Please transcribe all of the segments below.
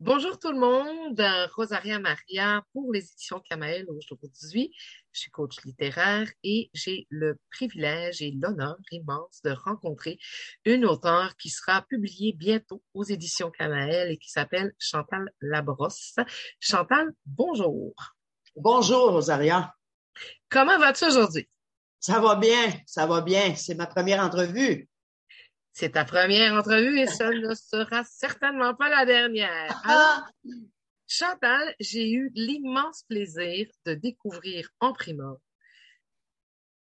Bonjour tout le monde, Rosaria Maria pour les éditions Kamael aujourd'hui. Je suis coach littéraire et j'ai le privilège et l'honneur immense de rencontrer une auteure qui sera publiée bientôt aux éditions Kamael et qui s'appelle Chantal Labrosse. Chantal, bonjour. Bonjour Rosaria. Comment vas-tu aujourd'hui? Ça va bien, ça va bien. C'est ma première entrevue. C'est ta première entrevue et ça ne sera certainement pas la dernière. Ah! Chantal, j'ai eu l'immense plaisir de découvrir en primeur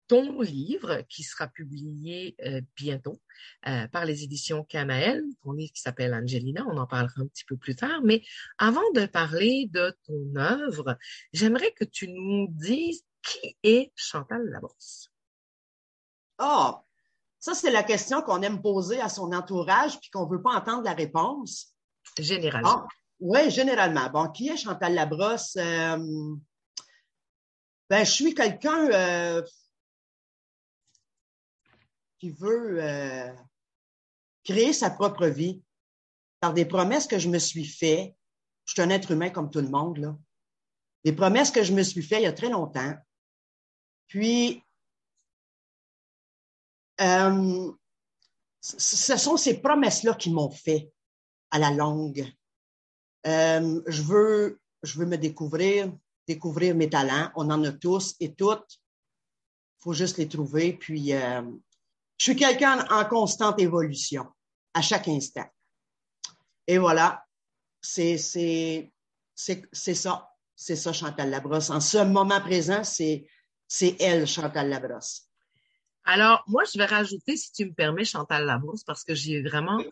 ton livre qui sera publié euh, bientôt euh, par les éditions Canaël, ton livre qui s'appelle Angelina, on en parlera un petit peu plus tard, mais avant de parler de ton œuvre, j'aimerais que tu nous dises qui est Chantal Labrosse. Oh, ça, c'est la question qu'on aime poser à son entourage puis qu'on ne veut pas entendre la réponse. Généralement. oui, généralement. Bon, qui est Chantal Labrosse? Euh, ben, je suis quelqu'un euh, qui veut euh, créer sa propre vie par des promesses que je me suis fait. Je suis un être humain comme tout le monde, là. Des promesses que je me suis fait il y a très longtemps. Puis, euh, ce sont ces promesses-là qui m'ont fait à la longue. Euh, je, veux, me découvrir, découvrir mes talents. On en a tous et toutes. Il faut juste les trouver. Puis, euh, je suis quelqu'un en constante évolution à chaque instant. Et voilà, c'est ça. C'est ça, Chantal Labrosse. En ce moment présent, c'est elle, Chantal Labrosse. Alors, moi, je vais rajouter, si tu me permets, Chantal Labrousse, parce que j'ai vraiment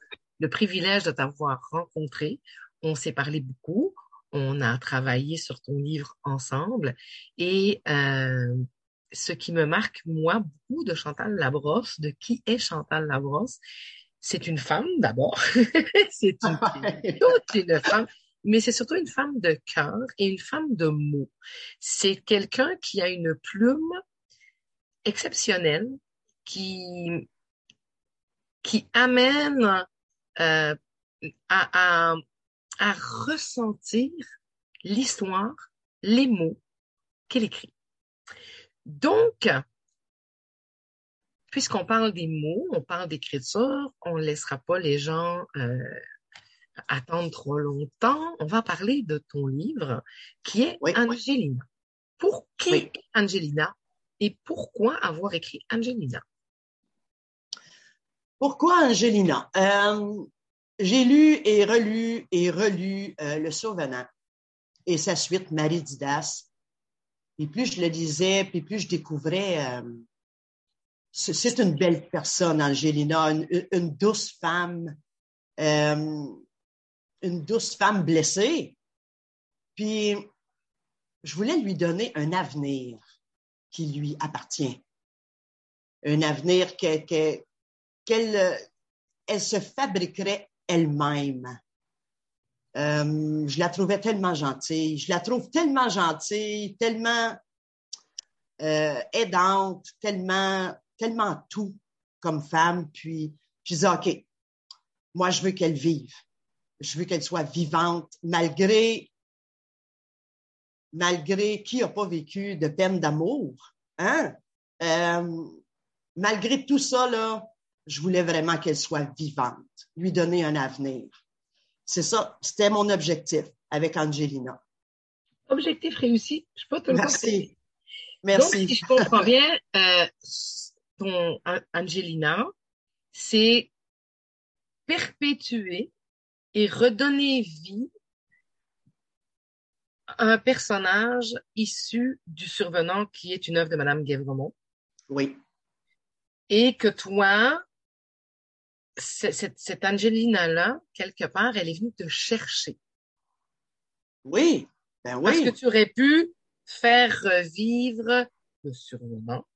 le privilège de t'avoir rencontré. On s'est parlé beaucoup. On a travaillé sur ton livre ensemble. Et euh, ce qui me marque, moi, beaucoup de Chantal Labrosse, de qui est Chantal Labrosse, c'est une femme d'abord. c'est une, toute une femme mais c'est surtout une femme de cœur et une femme de mots. C'est quelqu'un qui a une plume exceptionnel qui, qui amène euh, à, à, ressentir l'histoire, les mots qu'elle écrit. Donc, puisqu'on parle des mots, on parle d'écriture, on ne laissera pas les gens euh, attendre trop longtemps. On va parler de ton livre qui est Angelina. Pour qui Angelina? Et pourquoi avoir écrit Angelina? Pourquoi Angelina? Euh, j'ai lu et relu et relu euh, Le Survenant et sa suite, Marie Didas. Et plus je le lisais, puis plus je découvrais, euh, c'est une belle personne, Angelina, une, douce femme, une douce femme blessée. Puis, je voulais lui donner un avenir qui lui appartient. Un avenir qu'elle elle se fabriquerait elle-même. Euh, je la trouvais tellement gentille. Je la trouve tellement gentille, tellement euh, aidante, tellement, tellement tout comme femme. Puis je disais, OK, moi, je veux qu'elle vive. Je veux qu'elle soit vivante, malgré malgré qui n'a pas vécu de peine d'amour, hein? Euh, malgré tout ça, là, je voulais vraiment qu'elle soit vivante, lui donner un avenir. C'est ça, c'était mon objectif avec Angelina. Objectif réussi, je peux te le Merci. Merci. Donc, si je comprends bien, euh, ton Angelina, c'est perpétuer et redonner vie un personnage issu du Survenant qui est une œuvre de Madame Guévremont. Oui. Et que toi, cette, cette Angelina-là, quelque part, elle est venue te chercher. Oui, ben oui. Parce que tu aurais pu faire revivre le survenant,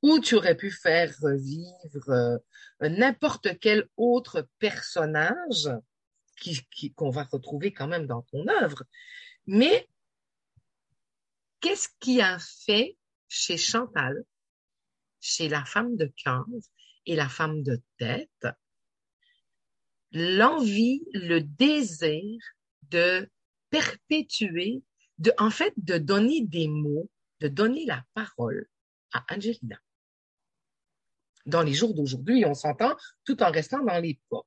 ou tu aurais pu faire revivre euh, n'importe quel autre personnage qu'on qui, qu'on va retrouver quand même dans ton œuvre. Mais qu'est-ce qui a fait chez Chantal, chez la femme de cœur et la femme de tête, l'envie, le désir de perpétuer, de, en fait, de donner des mots, de donner la parole à Angelina? Dans les jours d'aujourd'hui, on s'entend, tout en restant dans l'époque.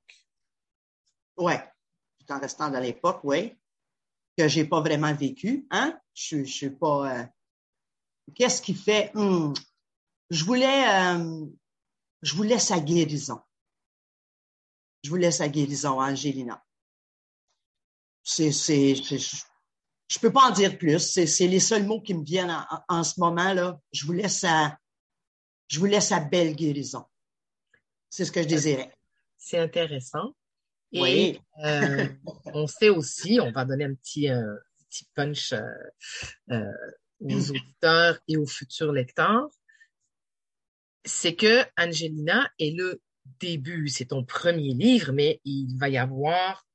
Ouais, tout en restant dans l'époque, oui, que j'ai pas vraiment vécu, hein? Je, je suis pas. Euh, qu'est-ce qui fait hmm, Je voulais, euh, je voulais sa guérison. Je voulais sa guérison, Angelina. C'est, c'est, je peux pas en dire plus. C'est, les seuls mots qui me viennent en, ce moment là. Je voulais sa, je voulais sa belle guérison. C'est ce que je désirais. C'est intéressant. Et euh, on sait aussi, on va donner un petit, euh, petit punch euh, aux auditeurs et aux futurs lecteurs, c'est que Angelina est le début, c'est ton premier livre, mais il va y avoir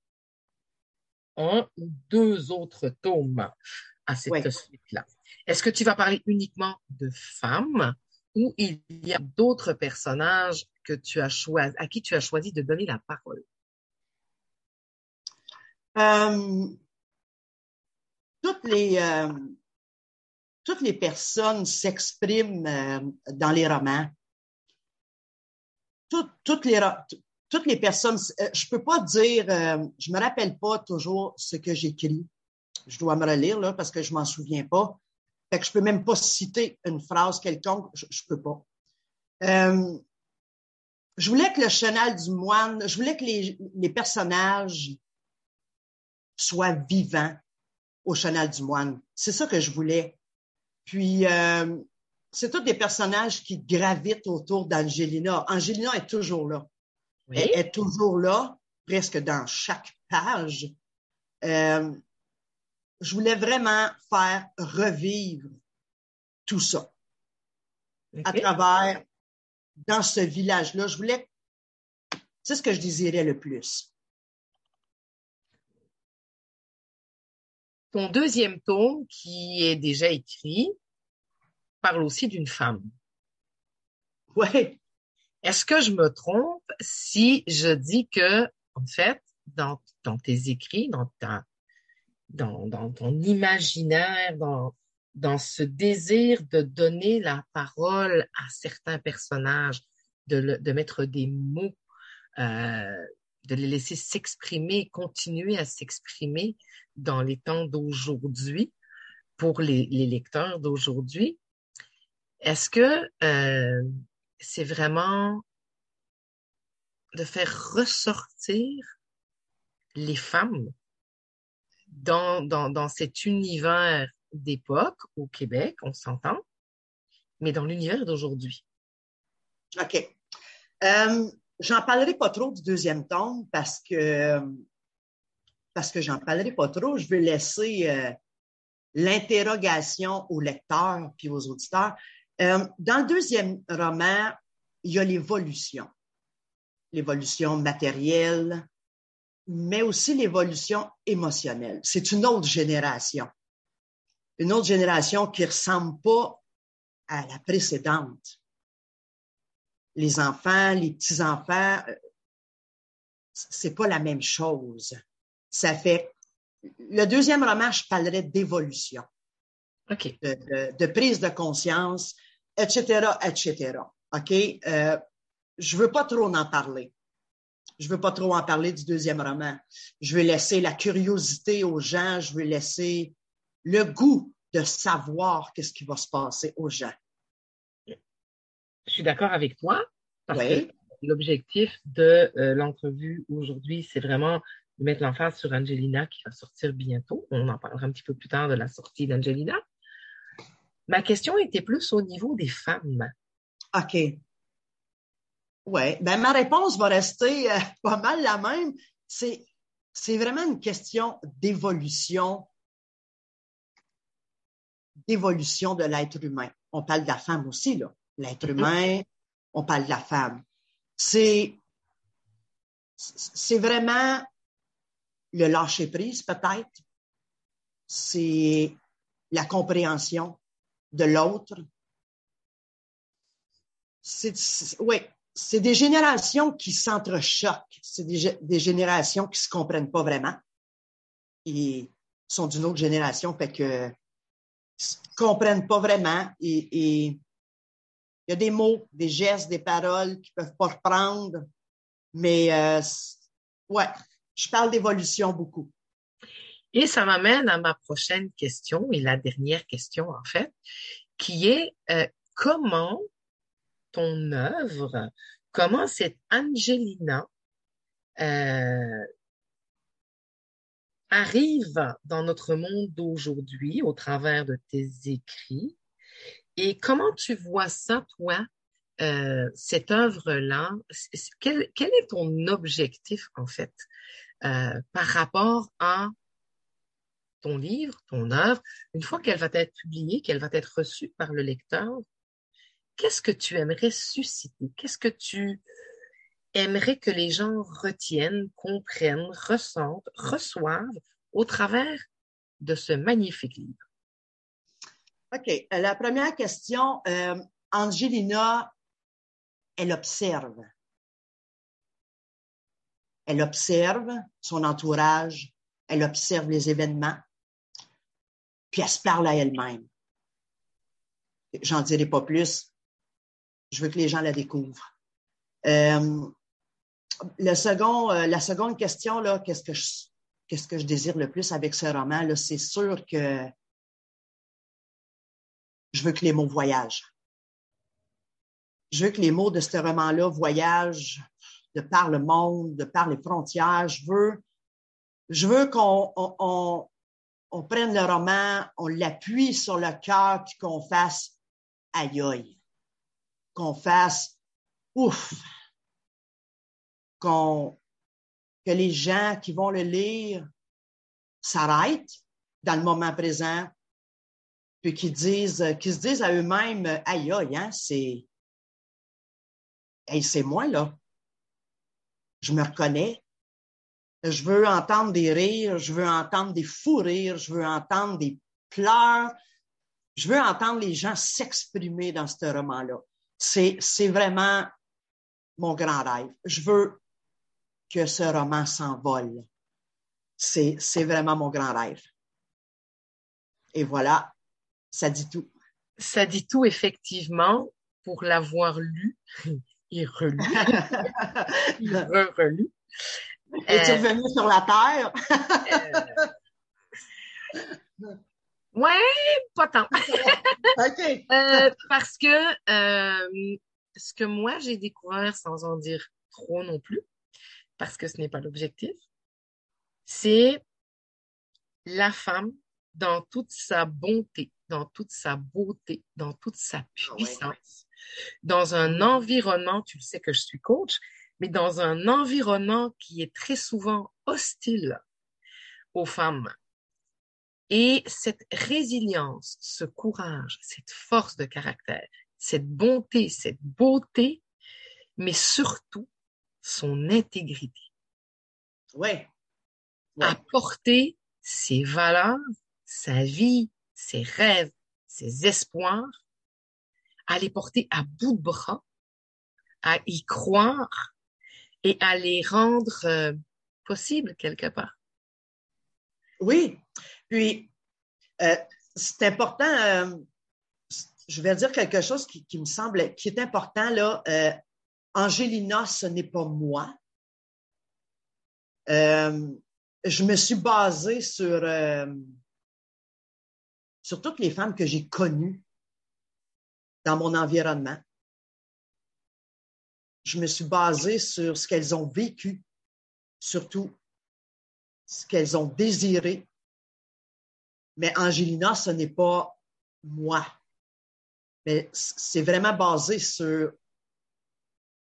un ou deux autres tomes à cette suite-là. Est-ce que tu vas parler uniquement de femmes ou il y a d'autres personnages que tu as choisi, à qui tu as choisi de donner la parole? Euh, toutes les euh, toutes les personnes s'expriment euh, dans les romans. toutes les toutes les personnes, je peux pas dire, je me rappelle pas toujours ce que j'écris. Je dois me relire là parce que je m'en souviens pas. Fait que je peux même pas citer une phrase quelconque. Je, je peux pas. je voulais que le chenal du moine, je voulais que les personnages soit vivant au Chenal du Moine. C'est ça que je voulais. Puis, euh, c'est tous des personnages qui gravitent autour d'Angelina. Angelina est toujours là. Elle est toujours là, presque dans chaque page. Euh, je voulais vraiment faire revivre tout ça à travers, dans ce village-là. Je voulais, c'est ce que je désirais le plus. Ton deuxième tome, qui est déjà écrit, parle aussi d'une femme. Oui. Est-ce que je me trompe si je dis que, en fait, dans, dans tes écrits, dans ta, dans, dans ton imaginaire, dans, dans ce désir de donner la parole à certains personnages, de, de mettre des mots, euh, de les laisser s'exprimer, continuer à s'exprimer dans les temps d'aujourd'hui pour les, lecteurs d'aujourd'hui. Est-ce que euh, c'est vraiment de faire ressortir les femmes dans, dans, dans cet univers d'époque au Québec, on s'entend, mais dans l'univers d'aujourd'hui? OK. Euh, J'en parlerai pas trop du deuxième tome parce que parce que j'en parlerai pas trop. Je vais laisser euh, l'interrogation aux lecteurs puis aux auditeurs. Euh, dans le deuxième roman, il y a l'évolution, l'évolution matérielle, mais aussi l'évolution émotionnelle. C'est une autre génération, une autre génération qui ressemble pas à la précédente les enfants, les petits-enfants, euh, c'est pas la même chose. Ça fait. Le deuxième roman, je parlerais d'évolution. OK. De, prise de conscience, etc., etc. OK? Euh, je veux pas trop en parler. Je veux pas trop en parler du deuxième roman. Je veux laisser la curiosité aux gens. Je veux laisser le goût de savoir qu'est-ce qui va se passer aux gens je suis d'accord avec toi parce que l'objectif de euh, l'entrevue aujourd'hui, c'est vraiment de mettre l'emphase sur Angelina qui va sortir bientôt. On en parlera un petit peu plus tard de la sortie d'Angelina. Ma question était plus au niveau des femmes. OK. Oui, ben ma réponse va rester euh, pas mal la même. C'est, c'est vraiment une question d'évolution, d'évolution de l'être humain. On parle de la femme aussi, là l'être mm-hmm. humain, on parle de la femme. C'est, c'est vraiment le lâcher prise, peut-être. C'est la compréhension de l'autre. C'est, oui, c'est des générations qui s'entrechoquent. C'est des, des, générations qui se comprennent pas vraiment. ils sont d'une autre génération, fait que comprennent pas vraiment et, il y a des mots, des gestes, des paroles qu'ils peuvent pas reprendre, mais euh, ouais, je parle d'évolution beaucoup. Et ça m'amène à ma prochaine question et la dernière question en fait, qui est euh, comment ton œuvre, comment cette Angelina euh, arrive dans notre monde d'aujourd'hui au travers de tes écrits? Et comment tu vois ça, toi, euh, cette œuvre-là, quel, est ton objectif en fait euh, par rapport à ton livre, ton œuvre, une fois qu'elle va être publiée, qu'elle va être reçue par le lecteur, qu'est-ce que tu aimerais susciter? Qu'est-ce que tu aimerais que les gens retiennent, comprennent, ressentent, reçoivent au travers de ce magnifique livre? OK. Euh, la première question, euh, Angelina, elle observe. Elle observe son entourage, elle observe les événements, puis elle se parle à elle-même. J'en dirai pas plus. Je veux que les gens la découvrent. Euh, le second, euh, la seconde question, là, qu'est-ce que je, qu'est-ce que je désire le plus avec ce roman, là, c'est sûr que je veux que les mots voyagent. Je veux que les mots de ce roman-là voyagent de par le monde, de par les frontières. Je veux, je veux qu'on on, on, prenne le roman, on l'appuie sur le cœur, qu'on fasse aïe aïe, qu'on fasse ouf, qu'on que les gens qui vont le lire s'arrêtent dans le moment présent, puis qu'ils disent, qu'ils se disent à eux-mêmes, aïe aïe, hein, c'est, hey, c'est moi là. Je me reconnais. Je veux entendre des rires, je veux entendre des fous rires, je veux entendre des pleurs. Je veux entendre les gens s'exprimer dans ce roman-là. C'est, vraiment mon grand rêve. Je veux que ce roman s'envole. C'est vraiment mon grand rêve. Et voilà, ça dit tout. Ça dit tout, effectivement, pour l'avoir lu et relu. relu. Es-tu revenu sur la terre? euh... Ouais, pas tant. OK. Euh, parce que euh, ce que moi j'ai découvert, sans en dire trop non plus, parce que ce n'est pas l'objectif, c'est la femme dans toute sa bonté, dans toute sa beauté, dans toute sa ah puissance, dans un environnement, tu le sais que je suis coach, mais dans un environnement qui est très souvent hostile aux femmes. Et cette résilience, ce courage, cette force de caractère, cette bonté, cette beauté, mais surtout son intégrité. Ouais. Apporter ses valeurs, sa vie, ses rêves, ses espoirs, à les porter à bout de bras, à y croire et à les rendre euh, possibles quelque part. Oui. Puis, euh, c'est important, euh, je vais dire quelque chose qui, qui, me semble, qui est important là. Angelina, ce n'est pas moi. Je me suis basée sur, sur toutes les femmes que j'ai connues dans mon environnement. Je me suis basée sur ce qu'elles ont vécu, surtout ce qu'elles ont désiré. Mais Angelina, ce n'est pas moi. Mais c'est vraiment basé sur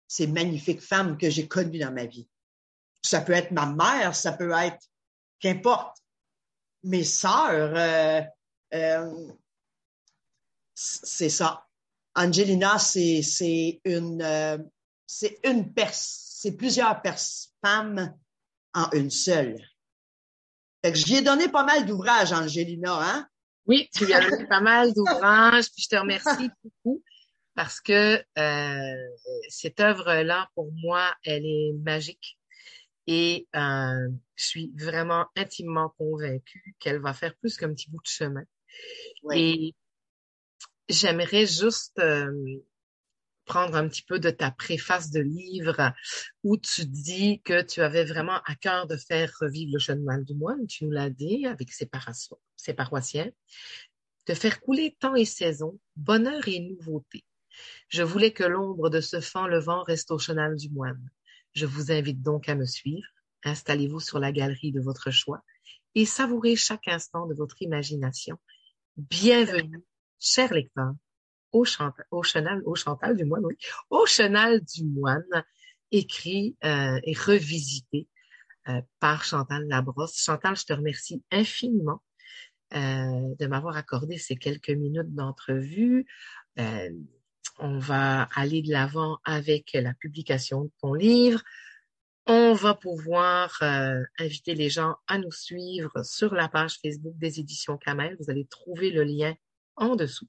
ces magnifiques femmes que j'ai connues dans ma vie. Ça peut être ma mère, ça peut être qu'importe. Mes sœurs, euh, euh, c'est ça. Angelina, c'est c'est une euh, c'est une c'est plusieurs femmes en une seule. Fait que ai donné pas mal d'ouvrages, Angelina, hein? Oui, tu lui as donné pas mal d'ouvrages, puis je te remercie beaucoup parce que euh, cette œuvre-là, pour moi, elle est magique. Et je suis vraiment intimement convaincue qu'elle va faire plus qu'un petit bout de chemin. Et j'aimerais juste euh, prendre un petit peu de ta préface de livre où tu dis que tu avais vraiment à cœur de faire revivre le chemin du moine. Tu nous l'as dit avec ses, ses paroissiens. De faire couler temps et saison, bonheur et nouveauté. Je voulais que l'ombre de ce fan levant reste au chenal du moine. Je vous invite donc à me suivre. Installez-vous sur la galerie de votre choix et savourez chaque instant de votre imagination. Bienvenue, chers lecteurs, au, au, chenal, au chantal du moine, oui, au chenal du moine, écrit euh, et revisité euh, par Chantal Labrosse. Chantal, je te remercie infiniment euh, de m'avoir accordé ces quelques minutes d'entrevue. On va aller de l'avant avec la publication de ton livre. On va pouvoir euh, inviter les gens à nous suivre sur la page Facebook des éditions Kamel. Vous allez trouver le lien en dessous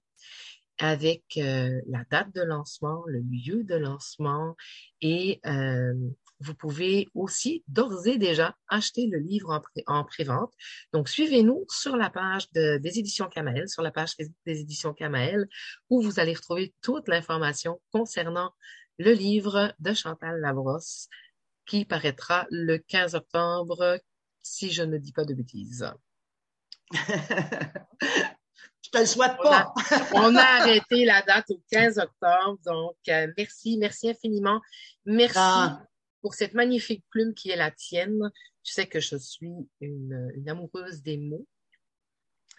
avec euh, la date de lancement, le lieu de lancement et euh, vous pouvez aussi d'ores et déjà acheter le livre en, pré en prévente. Donc, suivez-nous sur la page de, des éditions Kamael, sur la page Facebook des éditions Kamael, où vous allez retrouver toute l'information concernant le livre de Chantal Labrosse qui paraîtra le 15 octobre, si je ne dis pas de bêtises. Je te le souhaite pas. On a, arrêté la date au 15 octobre. Donc, euh, merci, merci infiniment. Merci ah pour cette magnifique plume qui est la tienne. Tu sais que je suis une, une amoureuse des mots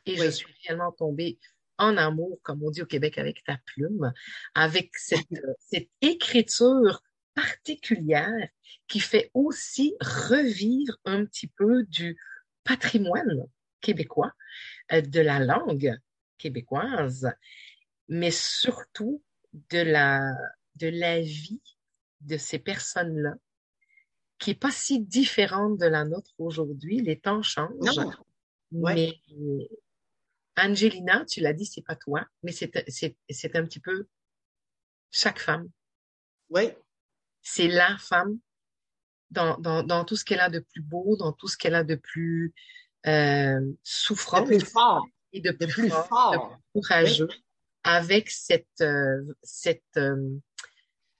et je suis réellement tombée en amour, comme on dit au Québec, avec ta plume, avec cette, cette écriture particulière qui fait aussi revivre un petit peu du patrimoine québécois, euh, de la langue québécoise, mais surtout de la, de la vie de ces personnes-là qui est pas si différente de la nôtre aujourd'hui. Les temps changent. Mais Angelina, tu l'as dit, c'est pas toi, mais c'est, c'est, c'est un petit peu chaque femme. Oui. C'est la femme dans, dans, dans tout ce qu'elle a de plus beau, dans tout ce qu'elle a de plus euh, souffrant. De plus fort. Et de plus, fort, de plus courageux. Avec cette, euh, cette, euh,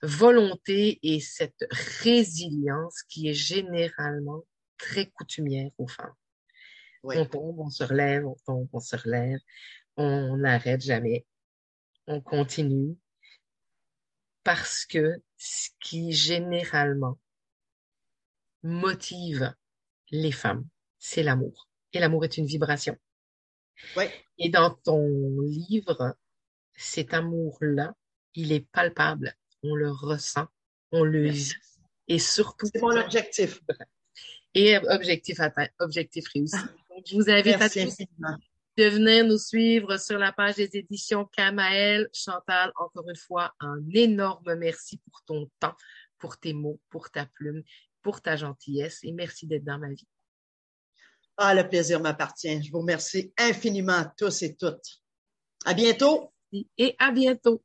volonté et cette résilience qui est généralement très coutumière aux femmes. On tombe, on se relève, on tombe, on se relève, on n'arrête jamais, on continue parce que ce qui généralement motive les femmes, c'est l'amour. Et l'amour est une vibration. Et dans ton livre, cet amour-là, il est palpable on le ressent, on le vit. Et surtout. C'est mon objectif. Et objectif atteint, objectif réussi. Donc, je vous invite à tous de venir nous suivre sur la page des éditions Kamael. Chantal, encore une fois, un énorme merci pour ton temps, pour tes mots, pour ta plume, pour ta gentillesse et merci d'être dans ma vie. Ah, le plaisir m'appartient. Je vous remercie infiniment tous et toutes. À bientôt. Et à bientôt.